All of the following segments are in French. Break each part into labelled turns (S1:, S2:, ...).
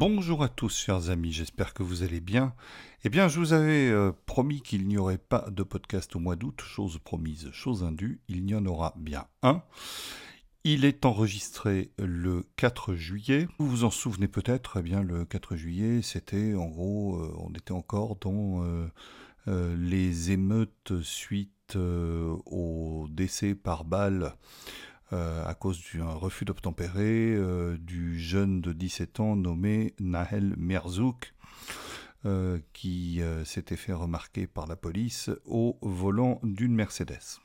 S1: Bonjour à tous chers amis, j'espère que vous allez bien. Eh bien, je vous avais euh, promis qu'il n'y aurait pas de podcast au mois d'août, chose promise, chose indue, il y en aura bien un. Il est enregistré le 4 juillet. Vous vous en souvenez peut-être, eh bien le 4 juillet, c'était en gros, euh, on était encore dans euh, les émeutes suite au décès par balle euh, à cause d'un refus d'obtempérer euh, du jeune de 17 ans nommé Nahel Merzouk, euh, qui s'était fait remarquer par la police au volant d'une Mercedes.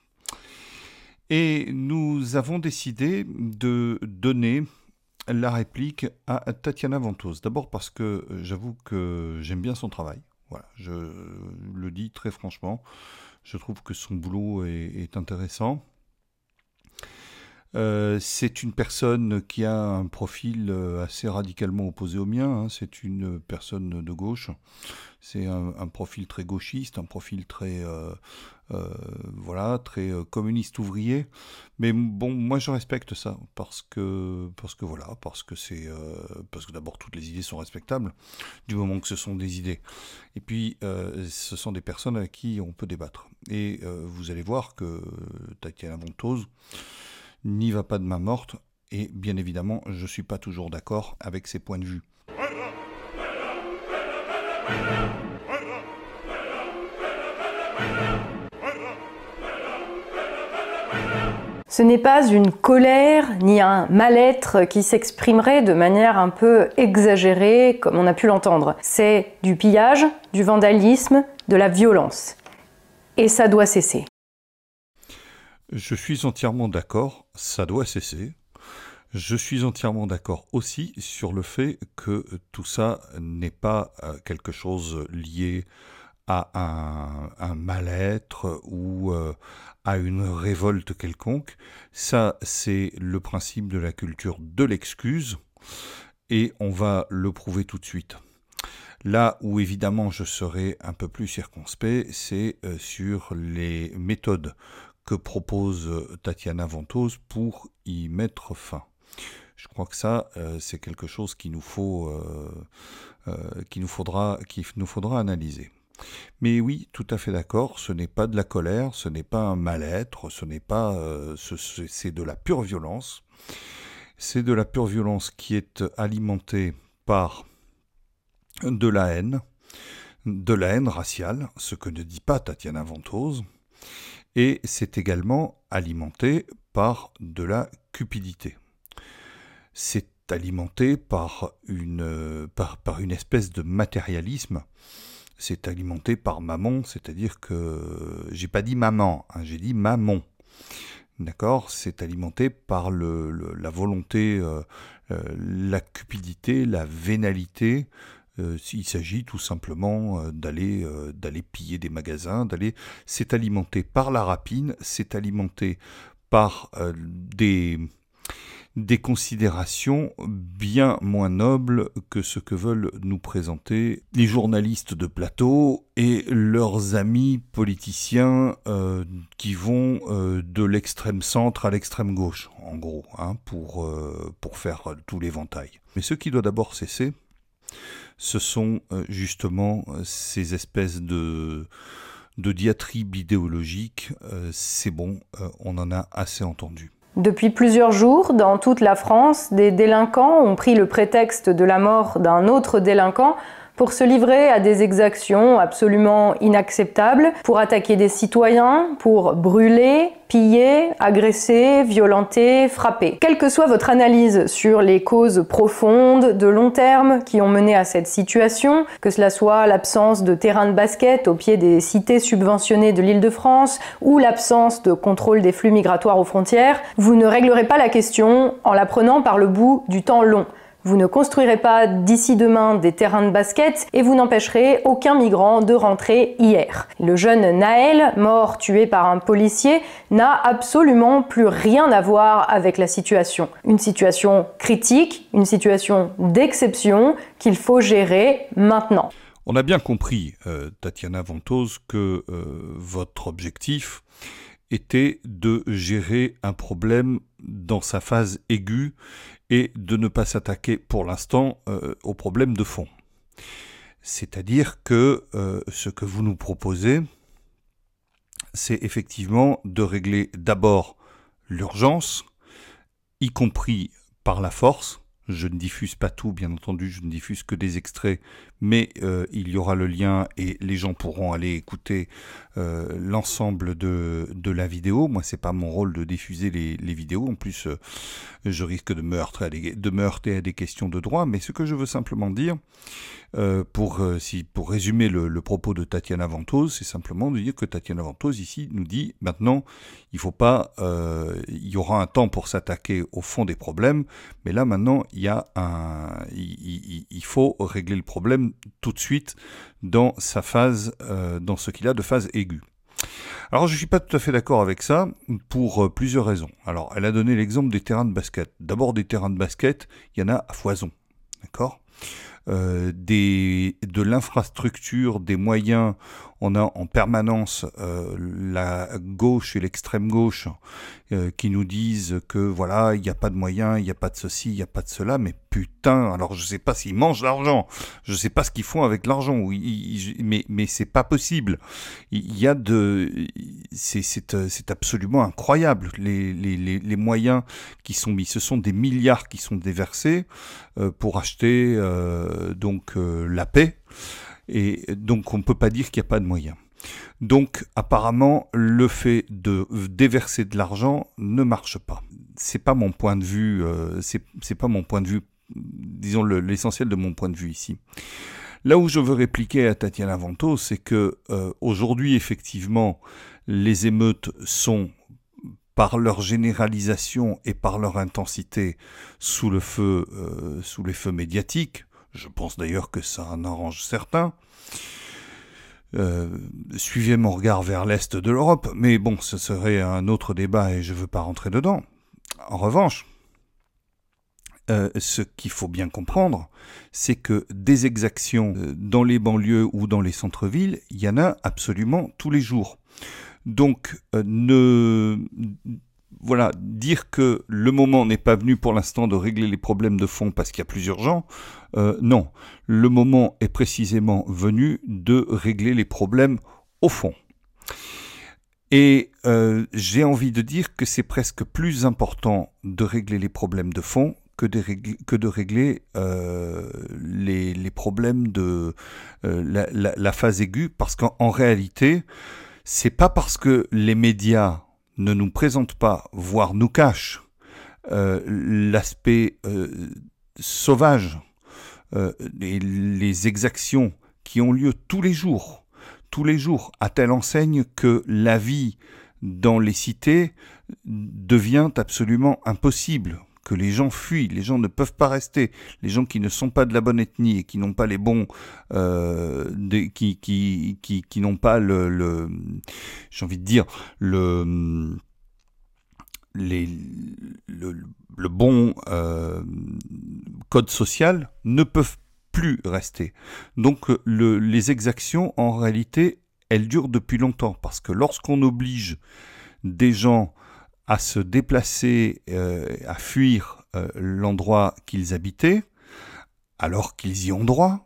S1: Et nous avons décidé de donner la réplique à Tatiana Ventos. D'abord parce que j'avoue que j'aime bien son travail. Voilà, je le dis très franchement. Je trouve que son boulot est intéressant. Euh, c'est une personne qui a un profil euh, assez radicalement opposé au mien. Hein. C'est une personne de gauche. C'est un, profil très gauchiste, un profil très, euh, voilà, très communiste ouvrier. Mais bon, moi je respecte ça parce que, parce que voilà, parce que c'est, parce que d'abord toutes les idées sont respectables du moment que ce sont des idées. Et puis ce sont des personnes avec qui on peut débattre. Et vous allez voir que Tatiana Montose n'y va pas de main morte, et bien évidemment, je ne suis pas toujours d'accord avec ses points de vue.
S2: Ce n'est pas une colère ni un mal-être qui s'exprimerait de manière un peu exagérée comme on a pu l'entendre. C'est du pillage, du vandalisme, de la violence. Et ça doit cesser.
S1: Je suis entièrement d'accord, ça doit cesser. Je suis entièrement d'accord aussi sur le fait que tout ça n'est pas euh, quelque chose lié à un, mal-être ou euh, à une révolte quelconque. Ça, c'est le principe de la culture de l'excuse et on va le prouver tout de suite. Là où évidemment je serai un peu plus circonspect, c'est euh, sur les méthodes que propose euh, Tatiana Ventose pour y mettre fin. Je crois que ça, euh, c'est quelque chose qu'il nous faut, euh, nous faudra, qu'il nous faudra analyser. Mais oui, tout à fait d'accord, ce n'est pas de la colère, ce n'est pas un mal-être, ce n'est pas, c'est de la pure violence. C'est de la pure violence qui est alimentée par de la haine, de la haine raciale, ce que ne dit pas Tatiana Ventose, et c'est également alimenté par de la cupidité. C'est alimenté par une, par, une espèce de matérialisme. C'est alimenté par maman, c'est-à-dire que j'ai pas dit maman, hein, j'ai dit maman. D'accord? C'est alimenté par la volonté, euh, euh, la cupidité, la vénalité, euh, il s'agit tout simplement euh, d'aller euh, d'aller piller des magasins, d'aller c'est alimenté par la rapine, c'est alimenté par des des considérations bien moins nobles que ce que veulent nous présenter les journalistes de plateau et leurs amis politiciens qui vont de l'extrême centre à l'extrême gauche, en gros, hein, pour, pour faire tout l'éventail. Mais ce qui doit d'abord cesser, ce sont euh, justement euh, ces espèces de, diatribes idéologiques. Euh, c'est bon, on en a assez entendu.
S2: Depuis plusieurs jours, dans toute la France, des délinquants ont pris le prétexte de la mort d'un autre délinquant pour se livrer à des exactions absolument inacceptables, pour attaquer des citoyens, pour brûler, piller, agresser, violenter, frapper. Quelle que soit votre analyse sur les causes profondes, de long terme, qui ont mené à cette situation, que cela soit l'absence de terrain de basket au pied des cités subventionnées de l'île de France, ou l'absence de contrôle des flux migratoires aux frontières, vous ne réglerez pas la question en la prenant par le bout du temps long. Vous ne construirez pas d'ici demain des terrains de basket et vous n'empêcherez aucun migrant de rentrer hier. Le jeune Naël, mort tué par un policier, n'a absolument plus rien à voir avec la situation. Une situation critique, une situation d'exception qu'il faut gérer maintenant.
S1: On a bien compris, euh, Tatiana Ventose, que euh, votre objectif était de gérer un problème dans sa phase aiguë et de ne pas s'attaquer pour l'instant au problème de fond. C'est-à-dire que ce que vous nous proposez, c'est effectivement de régler d'abord l'urgence, y compris par la force. Je ne diffuse pas tout, bien entendu, je ne diffuse que des extraits, mais euh, il y aura le lien et les gens pourront aller écouter euh, l'ensemble de, de, la vidéo. Moi, c'est pas mon rôle de diffuser les, les vidéos. En plus, euh, je risque de me, heurter à des, de me à des questions de droit. Mais ce que je veux simplement dire, pour, si, pour résumer le, propos de Tatiana Ventose, c'est simplement de dire que Tatiana Ventose ici nous dit maintenant, il faut pas, il y aura un temps pour s'attaquer au fond des problèmes, mais là maintenant, il y a un, il faut régler le problème tout de suite dans sa phase, dans ce qu'il a de phase aiguë. Alors je ne suis pas tout à fait d'accord avec ça pour plusieurs raisons. Alors elle a donné l'exemple des terrains de basket. D'abord des terrains de basket, il y en a à foison. D'accord? Euh, de l'infrastructure, des moyens. On a en permanence euh, la gauche et l'extrême gauche euh, qui nous disent que voilà, il n'y a pas de moyens, il n'y a pas de ceci, il n'y a pas de cela, mais putain, alors je sais pas s'ils mangent l'argent, je sais pas ce qu'ils font avec l'argent, mais, mais c'est pas possible. Il y a de, c'est absolument incroyable les, les, les, moyens qui sont mis. Ce sont des milliards qui sont déversés pour acheter euh, donc euh, la paix, et donc on ne peut pas dire qu'il n'y a pas de moyens. Donc apparemment le fait de déverser de l'argent ne marche pas. C'est pas mon point de vue, euh, c'est pas mon point de vue, disons l'essentiel de mon point de vue ici. Là où je veux répliquer à Tatiana Vento, c'est que aujourd'hui effectivement les émeutes sont par leur généralisation et par leur intensité le feu, sous les feux médiatiques, je pense d'ailleurs que ça en arrange certains. Euh, suivez mon regard vers l'Est de l'Europe, mais bon, ce serait un autre débat et je ne veux pas rentrer dedans. En revanche, euh, ce qu'il faut bien comprendre, c'est que des exactions euh, dans les banlieues ou dans les centres-villes, il y en a absolument tous les jours. Donc, ne voilà, dire que le moment n'est pas venu pour l'instant de régler les problèmes de fond parce qu'il y a plusieurs gens, euh, non. Le moment est précisément venu de régler les problèmes au fond. Et euh, j'ai envie de dire que c'est presque plus important de régler les problèmes de fond que de régler, euh, les, problèmes de la, la, la, phase aiguë, parce qu'en réalité, c'est pas parce que les médias ne nous présente pas, voire nous cache, euh, l'aspect euh, sauvage euh, et les exactions qui ont lieu tous les jours, tous les jours, à telle enseigne que la vie dans les cités devient absolument impossible que les gens fuient, les gens ne peuvent pas rester, les gens qui ne sont pas de la bonne ethnie et qui n'ont pas les bons, euh, qui, n'ont pas le, j'ai envie de dire, le, le, le bon euh, code social ne peuvent plus rester. Donc le, les exactions, en réalité, elles durent depuis longtemps, parce que lorsqu'on oblige des gens à se déplacer, euh, à fuir euh, l'endroit qu'ils habitaient, alors qu'ils y ont droit,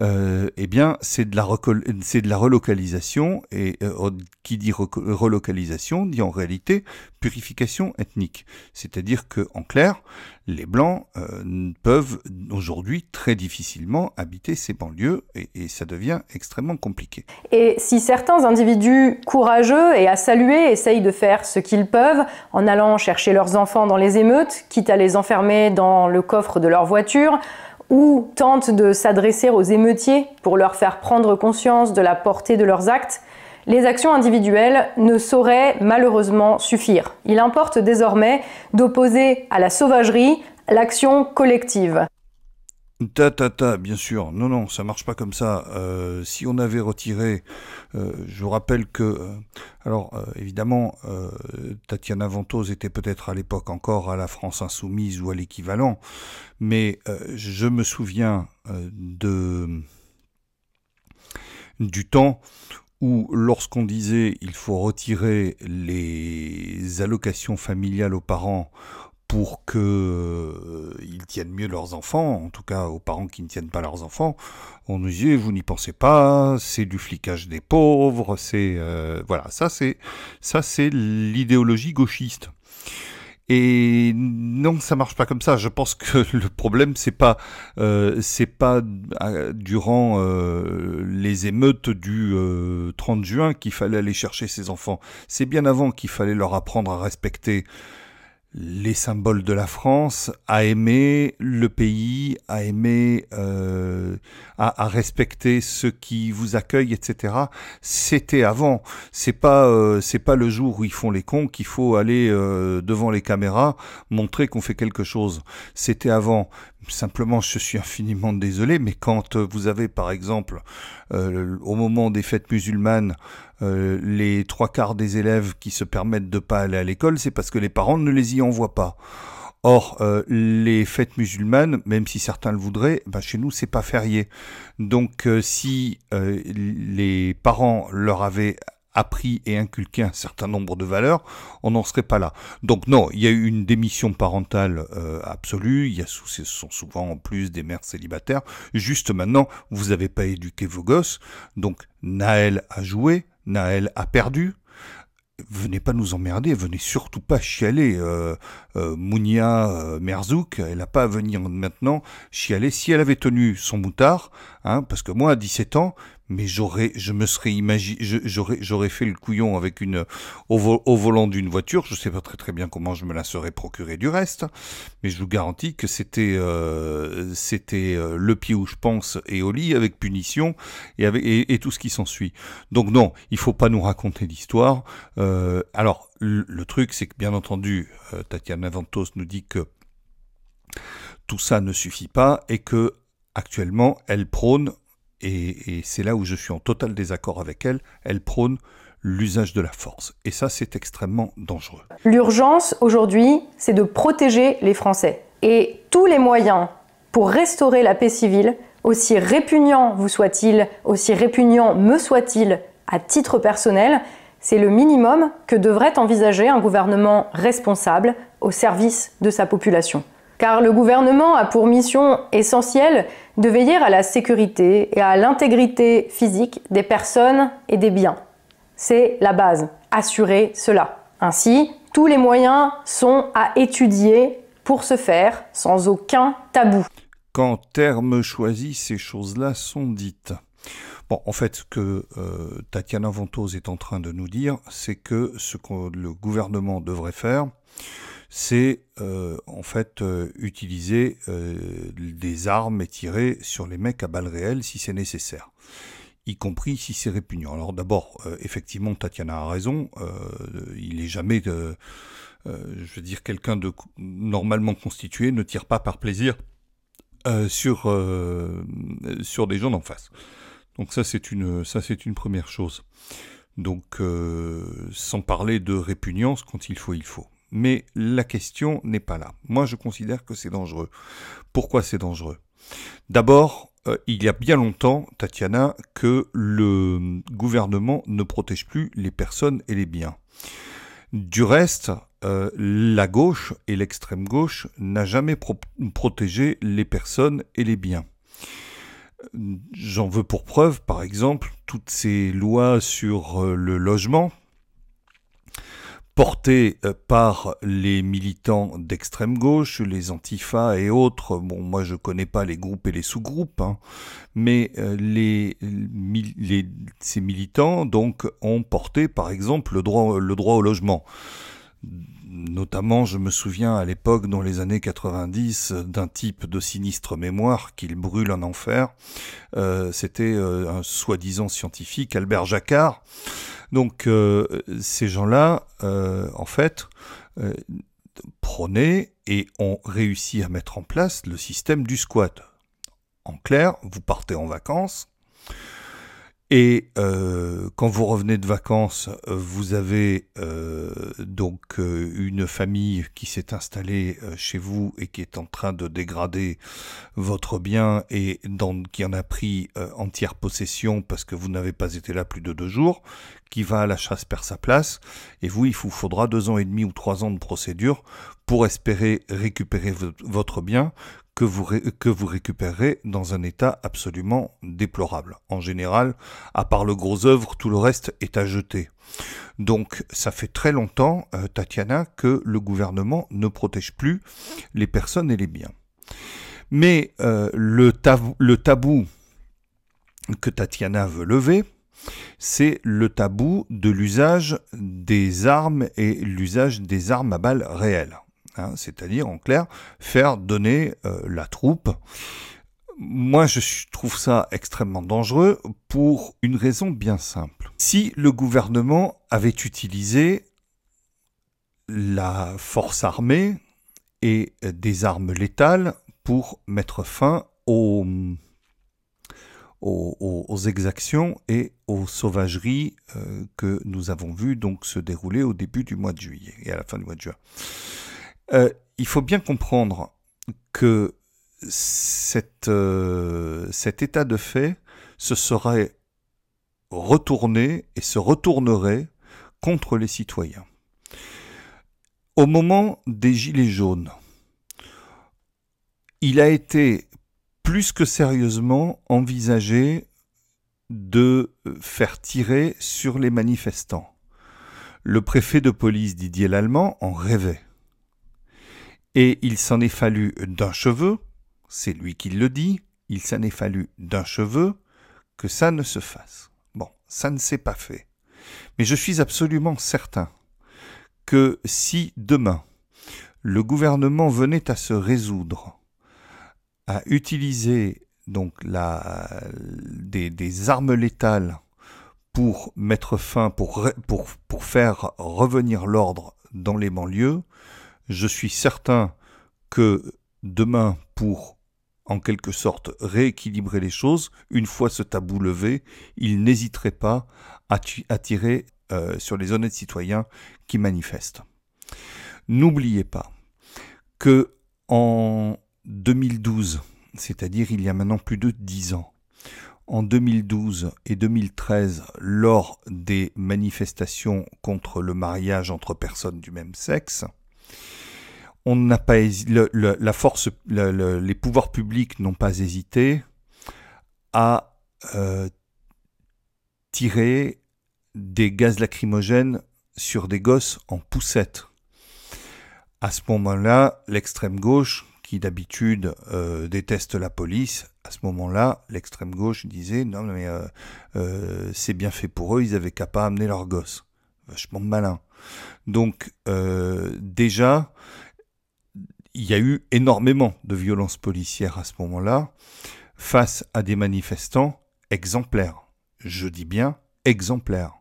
S1: euh, eh bien, c'est de la relocalisation et euh, qui dit relocalisation dit en réalité purification ethnique. C'est-à-dire que, en clair, les blancs euh, peuvent aujourd'hui très difficilement habiter ces banlieues et, et, ça devient extrêmement compliqué.
S2: Et si certains individus courageux et à saluer essayent de faire ce qu'ils peuvent en allant chercher leurs enfants dans les émeutes, quitte à les enfermer dans le coffre de leur voiture, ou tentent de s'adresser aux émeutiers pour leur faire prendre conscience de la portée de leurs actes, les actions individuelles ne sauraient malheureusement suffire. Il importe désormais d'opposer à la sauvagerie l'action collective.
S1: Ta, ta, ta, bien sûr. Non, non, ça marche pas comme ça. Euh, si on avait retiré, euh, je vous rappelle que, euh, alors évidemment, Tatiana Ventose était peut-être à l'époque encore à la France insoumise ou à l'équivalent, mais je me souviens de du temps où lorsqu'on disait il faut retirer les allocations familiales aux parents pour qu'ils euh, tiennent mieux leurs enfants, en tout cas aux parents qui ne tiennent pas leurs enfants, on nous disait vous n'y pensez pas, c'est du flicage des pauvres, c'est euh, voilà, ça c'est ça c'est l'idéologie gauchiste. Et non, ça marche pas comme ça. Je pense que le problème c'est pas euh, c'est pas euh, durant euh, les émeutes du 30 juin qu'il fallait aller chercher ses enfants. C'est bien avant qu'il fallait leur apprendre à respecter les symboles de la France, à aimer le pays, à aimer, euh, à, respecter ceux qui vous accueillent, etc. C'était avant. C'est pas, euh, c'est pas le jour où ils font les cons qu'il faut aller euh, devant les caméras montrer qu'on fait quelque chose. C'était avant. Simplement, je suis infiniment désolé, mais quand vous avez, par exemple, au moment des fêtes musulmanes, euh, les trois quarts des élèves qui se permettent de pas aller à l'école, c'est parce que les parents ne les y envoient pas. Or, euh, les fêtes musulmanes, même si certains le voudraient, bah, chez nous c'est pas férié. Donc, euh, si les parents leur avaient appris et inculqué un certain nombre de valeurs, on n'en serait pas là. Donc non, il y a eu une démission parentale absolue, il y a, ce sont souvent en plus des mères célibataires. Juste maintenant, vous n'avez pas éduqué vos gosses, donc Naël a joué, Naël a perdu. Venez pas nous emmerder, venez surtout pas chialer. Euh, euh, Mounia euh, Merzouk, elle n'a pas à venir maintenant chialer. Si elle avait tenu son moutard, hein, parce que moi à 17 ans, mais j'aurais, je me serais imaginé, j'aurais, j'aurais fait le couillon avec une, au, volant d'une voiture. Je sais pas très très bien comment je me la serais procuré du reste, mais je vous garantis que c'était, euh, c'était euh, le pied où je pense et au lit avec punition et avec et, tout ce qui s'ensuit. Donc non, il faut pas nous raconter l'histoire. Euh, alors le, truc, c'est que bien entendu, Tatiana Ventos nous dit que tout ça ne suffit pas et que actuellement elle prône et, c'est là où je suis en total désaccord avec elle, elle prône l'usage de la force. Et ça, c'est extrêmement dangereux.
S2: L'urgence aujourd'hui, c'est de protéger les Français. Et tous les moyens pour restaurer la paix civile, aussi répugnant vous soit-il, aussi répugnant me soit-il à titre personnel, c'est le minimum que devrait envisager un gouvernement responsable au service de sa population car le gouvernement a pour mission essentielle de veiller à la sécurité et à l'intégrité physique des personnes et des biens. C'est la base, assurer cela. Ainsi, tous les moyens sont à étudier pour se faire sans aucun tabou.
S1: Quand terme choisi, ces choses-là sont dites. En fait, ce que euh, Tatiana Ventos est en train de nous dire, c'est que ce que le gouvernement devrait faire, c'est euh, en fait euh, utiliser euh, des armes et tirer sur les mecs à balles réelles si c'est nécessaire, y compris si c'est répugnant. Alors d'abord, effectivement, Tatiana a raison, il est jamais, je veux dire, quelqu'un de normalement constitué ne tire pas par plaisir sur sur des gens d'en face. Donc ça c'est une ça c'est une première chose. Donc sans parler de répugnance, quand il faut, il faut. Mais la question n'est pas là. Moi, je considère que c'est dangereux. Pourquoi c'est dangereux? D'abord, euh, il y a bien longtemps, Tatiana, que le gouvernement ne protège plus les personnes et les biens. Du reste, euh, la gauche et l'extrême gauche n'a jamais protégé les personnes et les biens. J'en veux pour preuve, par exemple, toutes ces lois sur euh, le logement, porté euh, par les militants d'extrême gauche, les antifas et autres. Bon, moi je connais pas les groupes et les sous-groupes, hein, mais euh, ces militants donc ont porté par exemple le droit, au logement. Notamment, je me souviens à l'époque, dans les années 90, d'un type de sinistre mémoire qu'il brûle en enfer. Euh, C'était un soi-disant scientifique, Albert Jacquard. Donc euh, ces gens-là, euh, en fait, euh, et ont réussi à mettre en place le système du squat. En clair, vous partez en vacances, Et euh, quand vous revenez de vacances, vous avez donc une famille qui s'est installée chez vous et qui est en train de dégrader votre bien et qui en a pris entière possession parce que vous n'avez pas été là plus de deux jours, qui va à la chasse perd sa place. Et vous, il vous faudra deux ans et demi ou trois ans de procédure pour espérer récupérer votre bien que vous, que vous récupérez dans un état absolument déplorable. En général, à part le gros œuvre, tout le reste est à jeter. Donc ça fait très longtemps, euh, Tatiana, que le gouvernement ne protège plus les personnes et les biens. Mais euh, le tabou que Tatiana veut lever, c'est le tabou de l'usage des armes et l'usage des armes à balles réelles. Hein, c'est-à-dire en clair faire donner euh, la troupe. Moi, je trouve ça extrêmement dangereux pour une raison bien simple. Si le gouvernement avait utilisé la force armée et des armes létales pour mettre fin aux, aux, exactions et aux sauvageries euh, que nous avons vues donc se dérouler au début du mois de juillet et à la fin du mois de juin. Euh, il faut bien comprendre que euh, cet état de fait se serait retourné et se retournerait contre les citoyens. Au moment des Gilets jaunes, il a été plus que sérieusement envisagé de faire tirer sur les manifestants. Le préfet de police Didier Lallemand en rêvait. Et il s'en est fallu d'un cheveu, c'est lui qui le dit, il s'en est fallu d'un cheveu que ça ne se fasse. Bon, ça ne s'est pas fait. Mais je suis absolument certain que si demain le gouvernement venait à se résoudre à utiliser donc la, des, des armes létales pour mettre fin, pour, pour, pour faire revenir l'ordre dans les banlieues, je suis certain que demain, pour en quelque sorte rééquilibrer les choses, une fois ce tabou levé, il n'hésiterait pas à, tirer euh, sur les honnêtes citoyens qui manifestent. N'oubliez pas que en 2012, c'est-à-dire il y a maintenant plus de dix ans, en 2012 et 2013, lors des manifestations contre le mariage entre personnes du même sexe, on n'a pas la force, les pouvoirs publics n'ont pas hésité à euh, tirer des gaz lacrymogènes sur des gosses en poussette. À ce moment-là, l'extrême gauche, qui d'habitude euh, déteste la police, à ce moment-là, l'extrême gauche disait non mais euh, c'est bien fait pour eux, ils avaient qu'à pas amener leurs gosses. Vachement malin. Donc déjà, il y a eu énormément de violences policières à ce moment-là face à des manifestants exemplaires. Je dis bien exemplaires.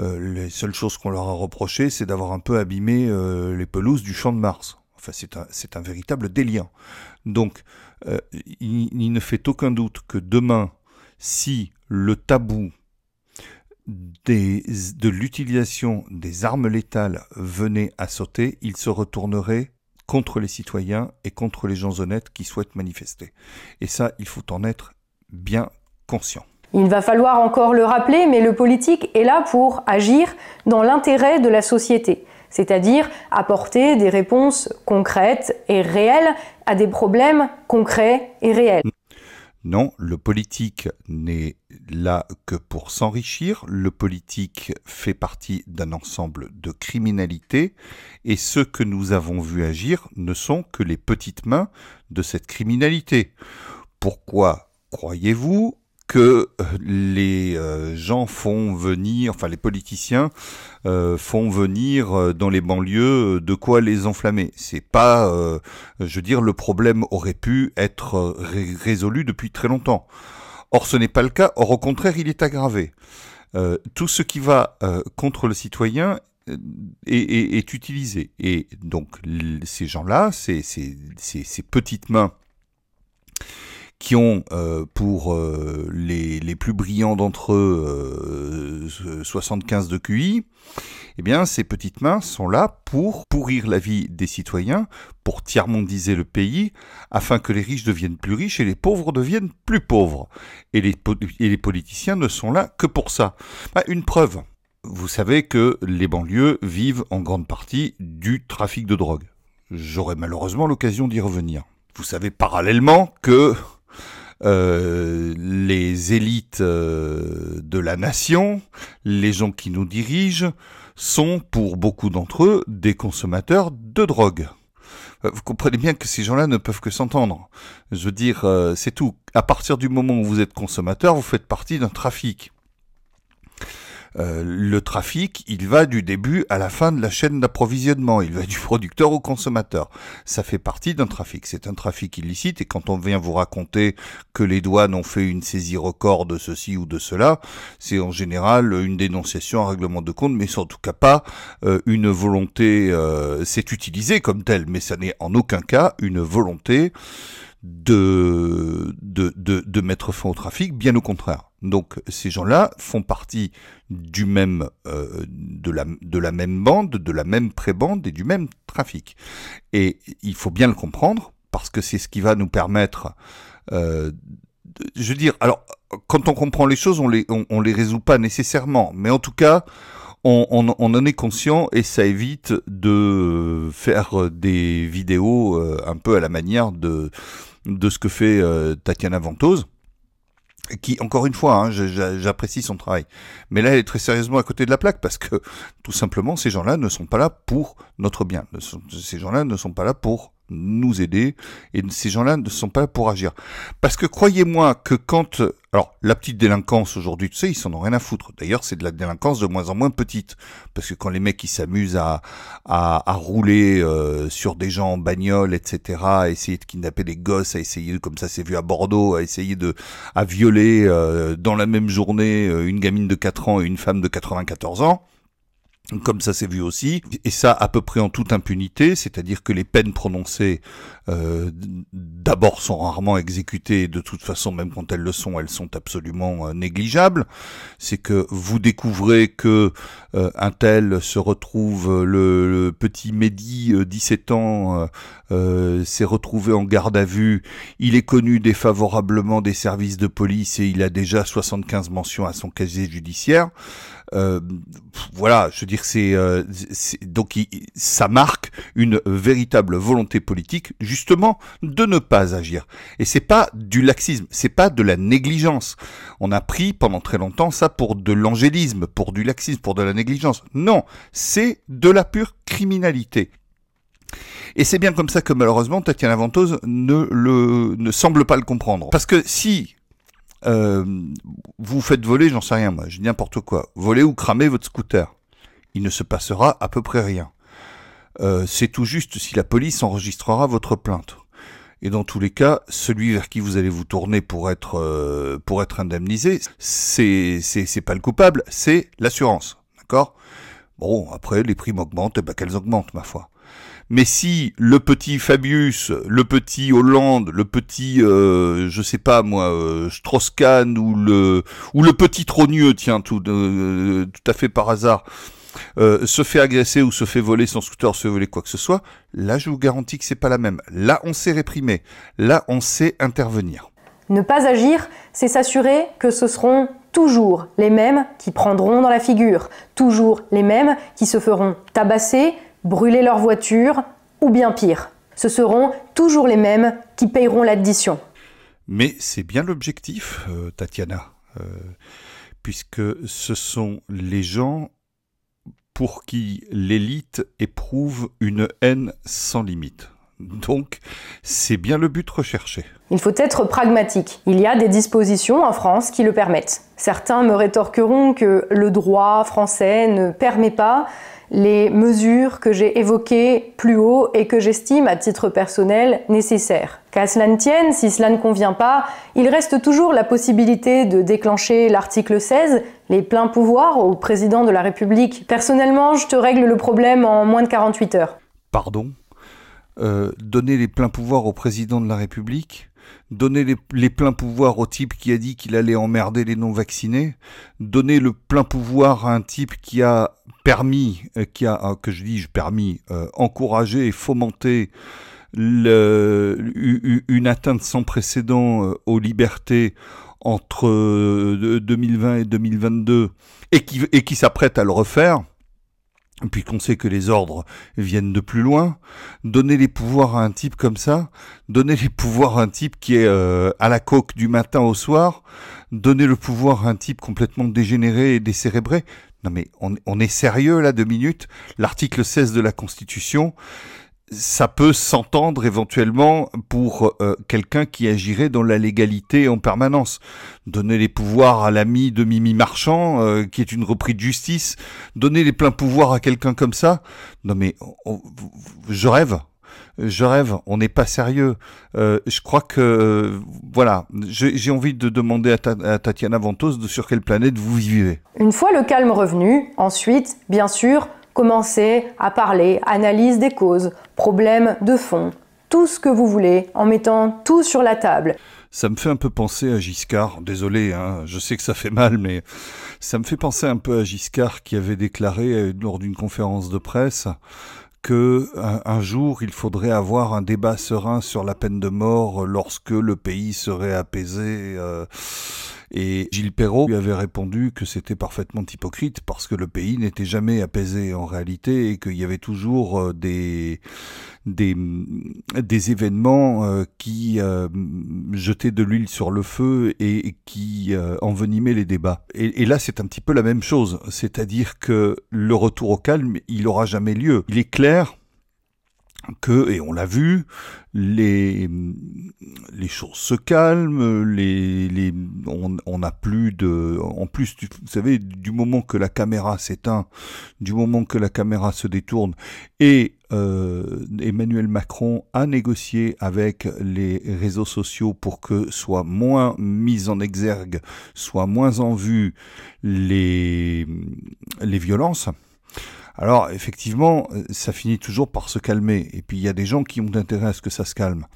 S1: Euh, les seules choses qu'on leur a reprochées, c'est d'avoir un peu abîmé euh, les pelouses du champ de Mars. C'est un, véritable délire. Donc, euh, il, ne fait aucun doute que demain, si le tabou de l'utilisation des armes létales venait à sauter, il se retournerait contre les citoyens et contre les gens honnêtes qui souhaitent manifester. Et ça, il faut en être bien conscient.
S2: Il va falloir encore le rappeler, mais le politique est là pour agir dans l'intérêt de la société, c'est-à-dire apporter des réponses concrètes et réelles à des problèmes concrets et réels.
S1: Non, le politique n'est là que pour s'enrichir. Le politique fait partie d'un ensemble de criminalités et ceux que nous avons vus agir ne sont que les petites mains de cette criminalité. Pourquoi croyez-vous que euh, les euh, gens font venir, enfin les politiciens euh, font venir dans les banlieues de quoi les enflammer. C'est pas, je veux dire, le problème aurait pu être résolu depuis très longtemps. Or, ce n'est pas le cas. Or, au contraire, il est aggravé. tout ce qui va contre le citoyen est, est, utilisé. Et donc, ces gens-là, ces, ces, ces petites mains qui ont euh, pour euh, les, les, plus brillants d'entre eux 75 de QI, eh bien ces petites mains sont là pour pourrir la vie des citoyens, pour tiers-mondiser le pays, afin que les riches deviennent plus riches et les pauvres deviennent plus pauvres. Et les, et les politiciens ne sont là que pour ça. Bah, une preuve. Vous savez que les banlieues vivent en grande partie du trafic de drogue. J'aurai malheureusement l'occasion d'y revenir. Vous savez parallèlement que euh, les élites euh, de la nation, les gens qui nous dirigent, sont pour beaucoup d'entre eux des consommateurs de drogue. Euh, vous comprenez bien que ces gens-là ne peuvent que s'entendre. Je veux dire, c'est tout. À partir du moment où vous êtes consommateur, vous faites partie d'un trafic. Euh, le trafic, il va du début à la fin de la chaîne d'approvisionnement, il va du producteur au consommateur. Ça fait partie d'un trafic, c'est un trafic illicite. Et quand on vient vous raconter que les douanes ont fait une saisie record de ceci ou de cela, c'est en général une dénonciation, un règlement de compte, mais c'est en tout cas pas euh, une volonté, euh, c'est utilisé comme tel, mais ça n'est en aucun cas une volonté de, de, de, de mettre fin au trafic, bien au contraire. Donc ces gens-là font partie du même, euh, de, la, même bande, de la même prébande et du même trafic. Et il faut bien le comprendre parce que c'est ce qui va nous permettre, euh, je veux dire, alors quand on comprend les choses, on les, on, les résout pas nécessairement, mais en tout cas, on, on, on, en est conscient et ça évite de faire des vidéos euh, un peu à la manière de, de ce que fait Tatiana Ventose qui, encore une fois, hein, j'apprécie son travail. Mais là, elle est très sérieusement à côté de la plaque parce que, tout simplement, ces gens-là ne sont pas là pour notre bien. Ces gens-là ne sont pas là pour nous aider et ces gens-là ne sont pas là pour agir. Parce que croyez-moi que quand alors la petite délinquance aujourd'hui, tu sais, ils s'en ont rien à foutre. D'ailleurs, c'est de la délinquance de moins en moins petite parce que quand les mecs ils s'amusent à, à, à rouler euh, sur des gens en bagnole, etc., à essayer de kidnapper des gosses, à essayer comme ça c'est vu à Bordeaux, à essayer de à violer euh, dans la même journée euh, une gamine de 4 ans et une femme de 94 ans comme ça s'est vu aussi, et ça à peu près en toute impunité, c'est-à-dire que les peines prononcées euh, d'abord sont rarement exécutées, de toute façon même quand elles le sont, elles sont absolument euh, négligeables. C'est que vous découvrez que euh, un tel se retrouve, le, petit Mehdi, 17 ans, s'est retrouvé en garde à vue, il est connu défavorablement des services de police et il a déjà 75 mentions à son casier judiciaire. Euh, voilà, je veux dire, c'est euh, donc ça marque une véritable volonté politique, justement, de ne pas agir. Et c'est pas du laxisme, c'est pas de la négligence. On a pris pendant très longtemps ça pour de l'angélisme, pour du laxisme, pour de la négligence. Non, c'est de la pure criminalité. Et c'est bien comme ça que malheureusement Tatiana Ventose ne, le, ne semble pas le comprendre. Parce que si euh, vous faites voler, j'en sais rien moi, je n'importe quoi, voler ou cramer votre scooter. Il ne se passera à peu près rien. Euh, c'est tout juste si la police enregistrera votre plainte. Et dans tous les cas, celui vers qui vous allez vous tourner pour être euh, pour être indemnisé, c'est c'est pas le coupable, c'est l'assurance, d'accord? Bon, après les primes augmentent, et eh ben qu'elles augmentent ma foi. Mais si le petit Fabius, le petit Hollande, le petit, euh, je sais pas moi, euh, Strauss-Kahn ou le ou le petit Trogneux, tiens, tout, euh, tout à fait par hasard, euh, se fait agresser ou se fait voler son scooter, se fait voler quoi que ce soit, là je vous garantis que c'est pas la même. Là on sait réprimer, là on sait intervenir.
S2: Ne pas agir, c'est s'assurer que ce seront toujours les mêmes qui prendront dans la figure, toujours les mêmes qui se feront tabasser, brûler leur voiture ou bien pire. Ce seront toujours les mêmes qui payeront l'addition.
S1: Mais c'est bien l'objectif, euh, Tatiana, euh, puisque ce sont les gens pour qui l'élite éprouve une haine sans limite. Donc, c'est bien le but recherché.
S2: Il faut être pragmatique. Il y a des dispositions en France qui le permettent. Certains me rétorqueront que le droit français ne permet pas les mesures que j'ai évoquées plus haut et que j'estime à titre personnel nécessaires. Qu'à cela ne tienne, si cela ne convient pas, il reste toujours la possibilité de déclencher l'article 16, les pleins pouvoirs au président de la République. Personnellement, je te règle le problème en moins de 48 heures.
S1: Pardon euh, Donner les pleins pouvoirs au président de la République? Donner les, pleins pouvoirs au type qui a dit qu'il allait emmerder les non-vaccinés, donner le plein pouvoir à un type qui a permis, euh, qui a, euh, que je dis, permis, euh, encouragé et fomenté le, une atteinte sans précédent aux libertés entre 2020 et 2022 et qui, et qui s'apprête à le refaire, puisqu'on sait que les ordres viennent de plus loin, donner les pouvoirs à un type comme ça, donner les pouvoirs à un type qui est à la coque du matin au soir, donner le pouvoir à un type complètement dégénéré et décérébré. Non mais on, est sérieux là deux minutes. L'article 16 de la Constitution, ça peut s'entendre éventuellement pour euh, quelqu'un qui agirait dans la légalité en permanence. Donner les pouvoirs à l'ami de Mimi Marchand, euh, qui est une reprise de justice, donner les pleins pouvoirs à quelqu'un comme ça, non mais je rêve. Je rêve, on n'est pas sérieux. Euh, je crois que, voilà, j'ai envie de demander à, à Tatiana Ventos de sur quelle planète vous vivez.
S2: Une fois le calme revenu, ensuite, bien sûr, commencer à parler, analyse des causes, problèmes de fond, tout ce que vous voulez, en mettant tout sur la table.
S1: Ça me fait un peu penser à Giscard, désolé, hein, je sais que ça fait mal, mais ça me fait penser un peu à Giscard qui avait déclaré euh, lors d'une conférence de presse que un, jour il faudrait avoir un débat serein sur la peine de mort lorsque le pays serait apaisé. Euh, et Gilles Perrault lui avait répondu que c'était parfaitement hypocrite parce que le pays n'était jamais apaisé en réalité et qu'il y avait toujours euh, des, des, des événements euh, qui euh, jetaient de l'huile sur le feu et, qui envenimaient les débats. Et, et là, c'est un petit peu la même chose, c'est-à-dire que le retour au calme, il n'aura jamais lieu. Il est clair que, et on l'a vu, les, les choses se calment, les, les, on n'a plus de... En plus, vous savez, du moment que la caméra s'éteint, du moment que la caméra se détourne, et euh, Emmanuel Macron a négocié avec les réseaux sociaux pour que soient moins mis en exergue, soient moins en vue les, les violences, alors effectivement, euh, ça finit toujours par se calmer. Et puis il y a des gens qui ont intérêt à ce que ça se calme.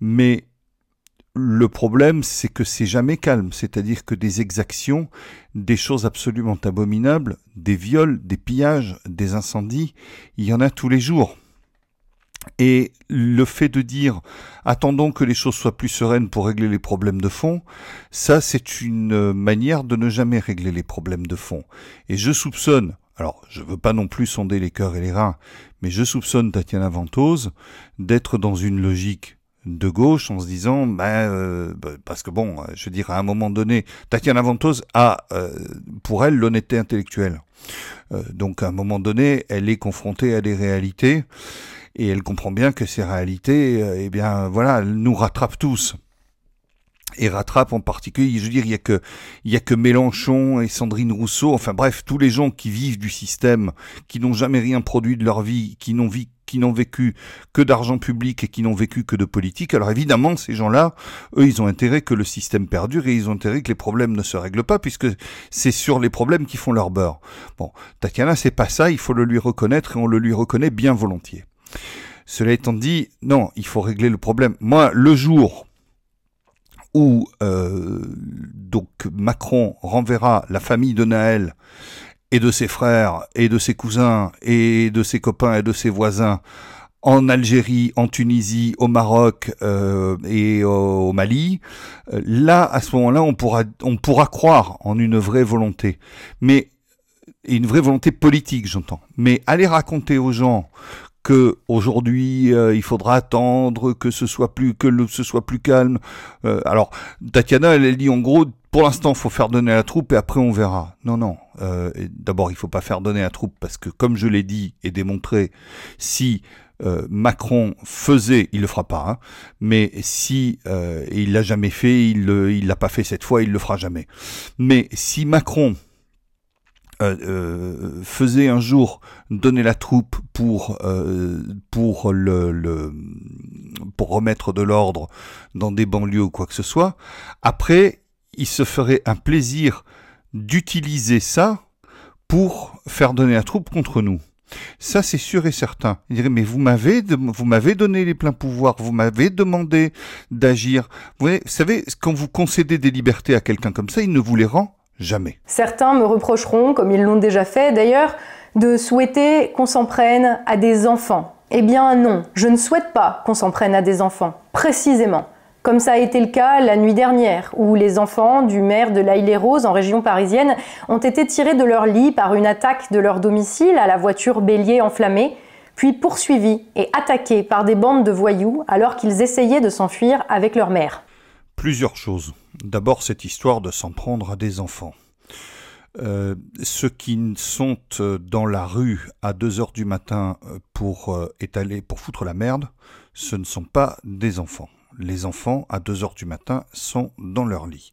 S1: Mais le problème, c'est que c'est jamais calme. C'est-à-dire que des exactions, des choses absolument abominables, des viols, des pillages, des incendies, il y en a tous les jours. Et le fait de dire attendons que les choses soient plus sereines pour régler les problèmes de fond, ça c'est une manière de ne jamais régler les problèmes de fond. Et je soupçonne, alors, je ne veux pas non plus sonder les cœurs et les reins, mais je soupçonne Tatiana Ventose d'être dans une logique de gauche en se disant, ben, euh, bah, parce que bon, je veux dire, à un moment donné, Tatiana Ventose a, euh, pour elle, l'honnêteté intellectuelle. Euh, donc, à un moment donné, elle est confrontée à des réalités et elle comprend bien que ces réalités, eh bien, voilà, nous rattrapent tous et rattrape en particulier, je veux dire, il y a que, il y a que Mélenchon et Sandrine Rousseau, enfin bref, tous les gens qui vivent du système, qui n'ont jamais rien produit de leur vie, qui n'ont qui n'ont vécu que d'argent public et qui n'ont vécu que de politique. Alors évidemment, ces gens-là, eux, ils ont intérêt que le système perdure et ils ont intérêt que les problèmes ne se règlent pas puisque c'est sur les problèmes qui font leur beurre. Bon, Tatiana, c'est pas ça, il faut le lui reconnaître et on le lui reconnaît bien volontiers. Cela étant dit, non, il faut régler le problème. Moi, le jour où euh, donc Macron renverra la famille de Naël et de ses frères et de ses cousins et de ses copains et de ses voisins en Algérie, en Tunisie, au Maroc euh, et au Mali, euh, là, à ce moment-là, on pourra, on pourra croire en une vraie volonté. Mais une vraie volonté politique, j'entends. Mais aller raconter aux gens que aujourd'hui euh, il faudra attendre que ce soit plus que le, ce soit plus calme. Euh, alors Tatiana elle, elle, dit en gros pour l'instant faut faire donner la troupe et après on verra. Non non. Euh, D'abord il faut pas faire donner la troupe parce que comme je l'ai dit et démontré, si euh, Macron faisait, il le fera pas, hein, mais si et il l'a jamais fait, il il l'a pas fait cette fois, il le fera jamais. Mais si Macron euh, euh, faisait un jour donner la troupe pour euh, pour le, pour remettre de l'ordre dans des banlieues ou quoi que ce soit. Après, il se ferait un plaisir d'utiliser ça pour faire donner la troupe contre nous. Ça, c'est sûr et certain. Il dirait, mais vous m'avez, vous m'avez donné les pleins pouvoirs, vous m'avez demandé d'agir. Vous savez, quand vous concédez des libertés à quelqu'un comme ça, il ne vous les rend jamais.
S2: Certains me reprocheront, comme ils l'ont déjà fait d'ailleurs, de souhaiter qu'on s'en prenne à des enfants. Eh bien non, je ne souhaite pas qu'on s'en prenne à des enfants, précisément. Comme ça a été le cas la nuit dernière, où les enfants du maire de l'Aille-les-Roses en région parisienne ont été tirés de leur lit par une attaque de leur domicile à la voiture bélier enflammée, puis poursuivis et attaqués par des bandes de voyous alors qu'ils essayaient de s'enfuir avec leur mère.
S1: Plusieurs choses. D'abord cette histoire de s'en prendre à des enfants. Euh, ceux qui sont euh, dans la rue à 2 heures du matin euh, pour étaler, pour foutre la merde, ce ne sont pas des enfants les enfants à 2 heures du matin sont dans leur lit.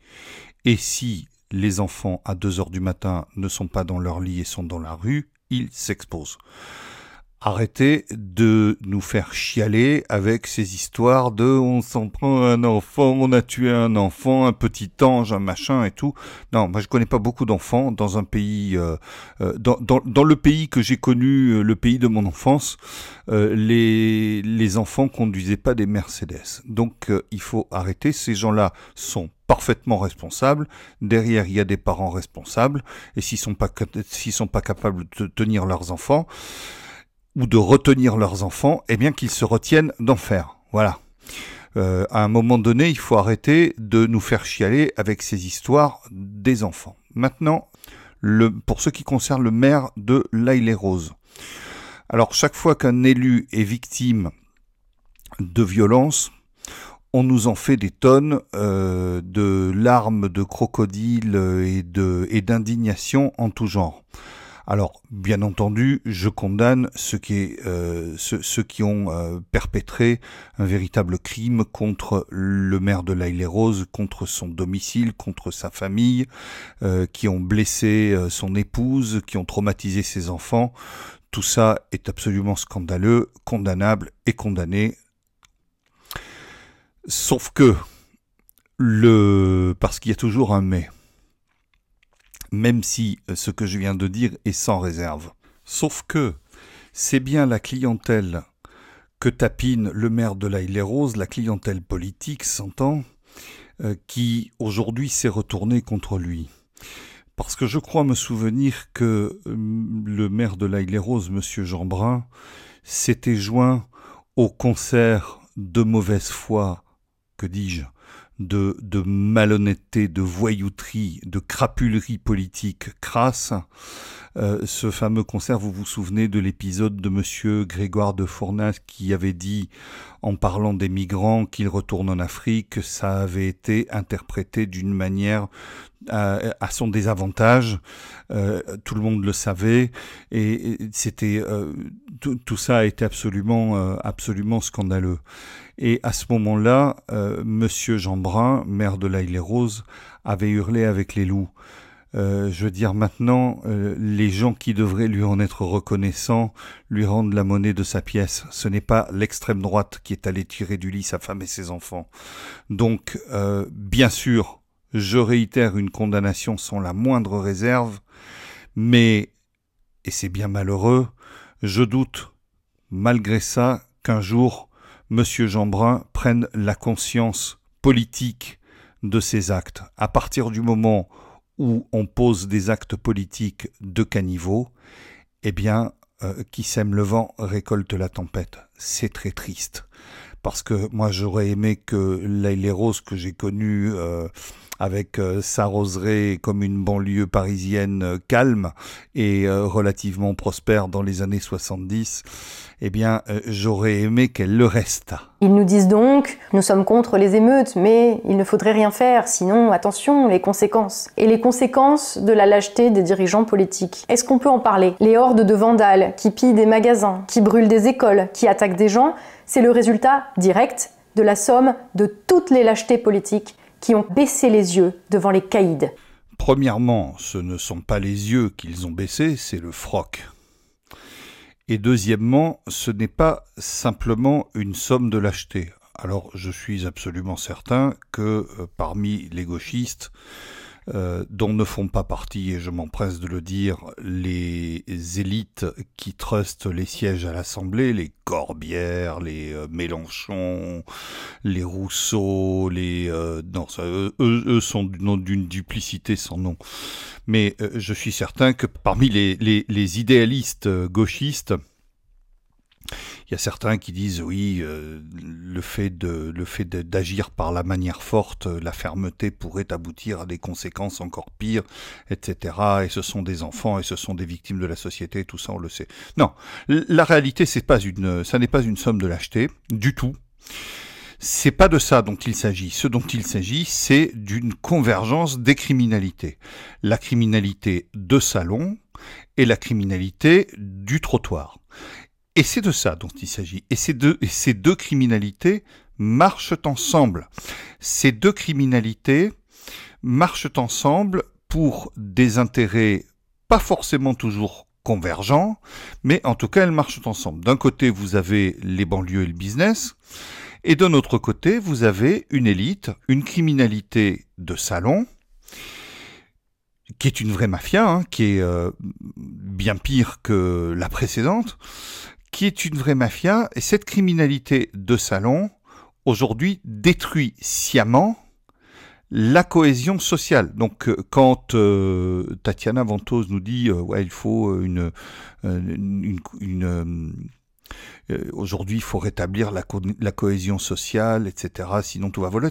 S1: Et si les enfants à 2 heures du matin ne sont pas dans leur lit et sont dans la rue, ils s'exposent. Arrêtez de nous faire chialer avec ces histoires de on s'en prend un enfant, on a tué un enfant, un petit ange, un machin et tout. Non, moi je connais pas beaucoup d'enfants dans un pays, euh, euh, dans, dans, dans, le pays que j'ai connu, euh, le pays de mon enfance, les, les enfants conduisaient pas des Mercedes. Donc il faut arrêter. Ces gens-là sont parfaitement responsables. Derrière, il y a des parents responsables. Et s'ils sont pas, s'ils sont pas capables de tenir leurs enfants, ou de retenir leurs enfants, eh bien qu'ils se retiennent d'en faire. Voilà. Euh, à un moment donné, il faut arrêter de nous faire chialer avec ces histoires des enfants. Maintenant, pour ce qui concerne le maire de l'Aille-les-Roses. Alors, chaque fois qu'un élu est victime de violence, on nous en fait des tonnes euh, de larmes de crocodile et de et d'indignation en tout genre. Alors, bien entendu, je condamne ceux qui, euh, ont euh, perpétré un véritable crime contre le maire de l'Aille-les-Roses, contre son domicile, contre sa famille, euh, qui ont blessé son épouse, qui ont traumatisé ses enfants. Tout ça est absolument scandaleux, condamnable et condamné. Sauf que, le, parce qu'il y a toujours un mais même si euh, ce que je viens de dire est sans réserve. Sauf que c'est bien la clientèle que tapine le maire de la les roses la clientèle politique, s'entend, euh, qui aujourd'hui s'est retournée contre lui. Parce que je crois me souvenir que euh, le maire de la roses Monsieur Jean Brun, s'était joint au concert de mauvaise foi, que dis-je, de, malhonnêteté, de voyouterie, de crapulerie politique crasse. Euh, ce fameux concert, vous vous souvenez de l'épisode de monsieur Grégoire de Fournas qui avait dit, en parlant des migrants, qu'il retourne en Afrique, ça avait été interprété d'une manière à, son désavantage. Euh, tout le monde le savait et, c'était euh, tout, ça a été absolument absolument scandaleux. Et à ce moment-là, euh, Monsieur Jean Brun, maire de l'Aille-les-Roses, avait hurlé avec les loups. Euh, je veux dire maintenant, euh, les gens qui devraient lui en être reconnaissants lui rendent la monnaie de sa pièce. Ce n'est pas l'extrême droite qui est allée tirer du lit sa femme et ses enfants. Donc, bien sûr, je réitère une condamnation sans la moindre réserve, mais, et c'est bien malheureux, je doute, malgré ça, qu'un jour Monsieur Jeanbrun prenne la conscience politique de ces actes. À partir du moment où on pose des actes politiques de caniveau, eh bien, euh, qui sème le vent récolte la tempête. C'est très triste. Parce que moi, j'aurais aimé que les roses que j'ai connues euh, avec euh, sa roseraie comme une banlieue parisienne euh, calme et euh, relativement prospère dans les années 70, eh bien, j'aurais aimé qu'elle le restât.
S2: Ils nous disent donc, nous sommes contre les émeutes, mais il ne faudrait rien faire, sinon, attention, les conséquences. Et les conséquences de la lâcheté des dirigeants politiques. Est-ce qu'on peut en parler? Les hordes de vandales qui pillent des magasins, qui brûlent des écoles, qui attaquent des gens, c'est le résultat direct de la somme de toutes les lâchetés politiques qui ont baissé les yeux devant les caïds.
S1: Premièrement, ce ne sont pas les yeux qu'ils ont baissés, c'est le froc. Et deuxièmement, ce n'est pas simplement une somme de lâcheté. Alors je suis absolument certain que euh, parmi les gauchistes, euh, dont ne font pas partie, et je m'empresse de le dire, les élites qui trustent les sièges à l'Assemblée, les Corbière, les euh, Mélenchon, les Rousseau, les... Euh, non, eux, sont d'une duplicité sans nom. Mais je suis certain que parmi les, les, les idéalistes gauchistes, il y a certains qui disent oui, euh, le fait de le fait d'agir par la manière forte, euh, la fermeté pourrait aboutir à des conséquences encore pires, etc. Et ce sont des enfants et ce sont des victimes de la société, tout ça on le sait. Non, la réalité c'est pas une, ça n'est pas une somme de lâcheté du tout. C'est pas de ça dont il s'agit. Ce dont il s'agit, c'est d'une convergence des criminalités. La criminalité de salon et la criminalité du trottoir. Et c'est de ça dont il s'agit. Et ces deux, criminalités marchent ensemble. Ces deux criminalités marchent ensemble pour des intérêts pas forcément toujours convergents, mais en tout cas elles marchent ensemble. D'un côté, vous avez les banlieues et le business, et d'un autre côté, vous avez une élite, une criminalité de salon, qui est une vraie mafia, hein, qui est euh, bien pire que la précédente, qui est une vraie mafia, et cette criminalité de salon, aujourd'hui, détruit sciemment la cohésion sociale. Donc, euh, quand euh, Tatiana Ventos nous dit, euh, ouais, il faut une, une, aujourd'hui, il faut rétablir la, la, cohésion sociale, etc. Sinon, tout va voler.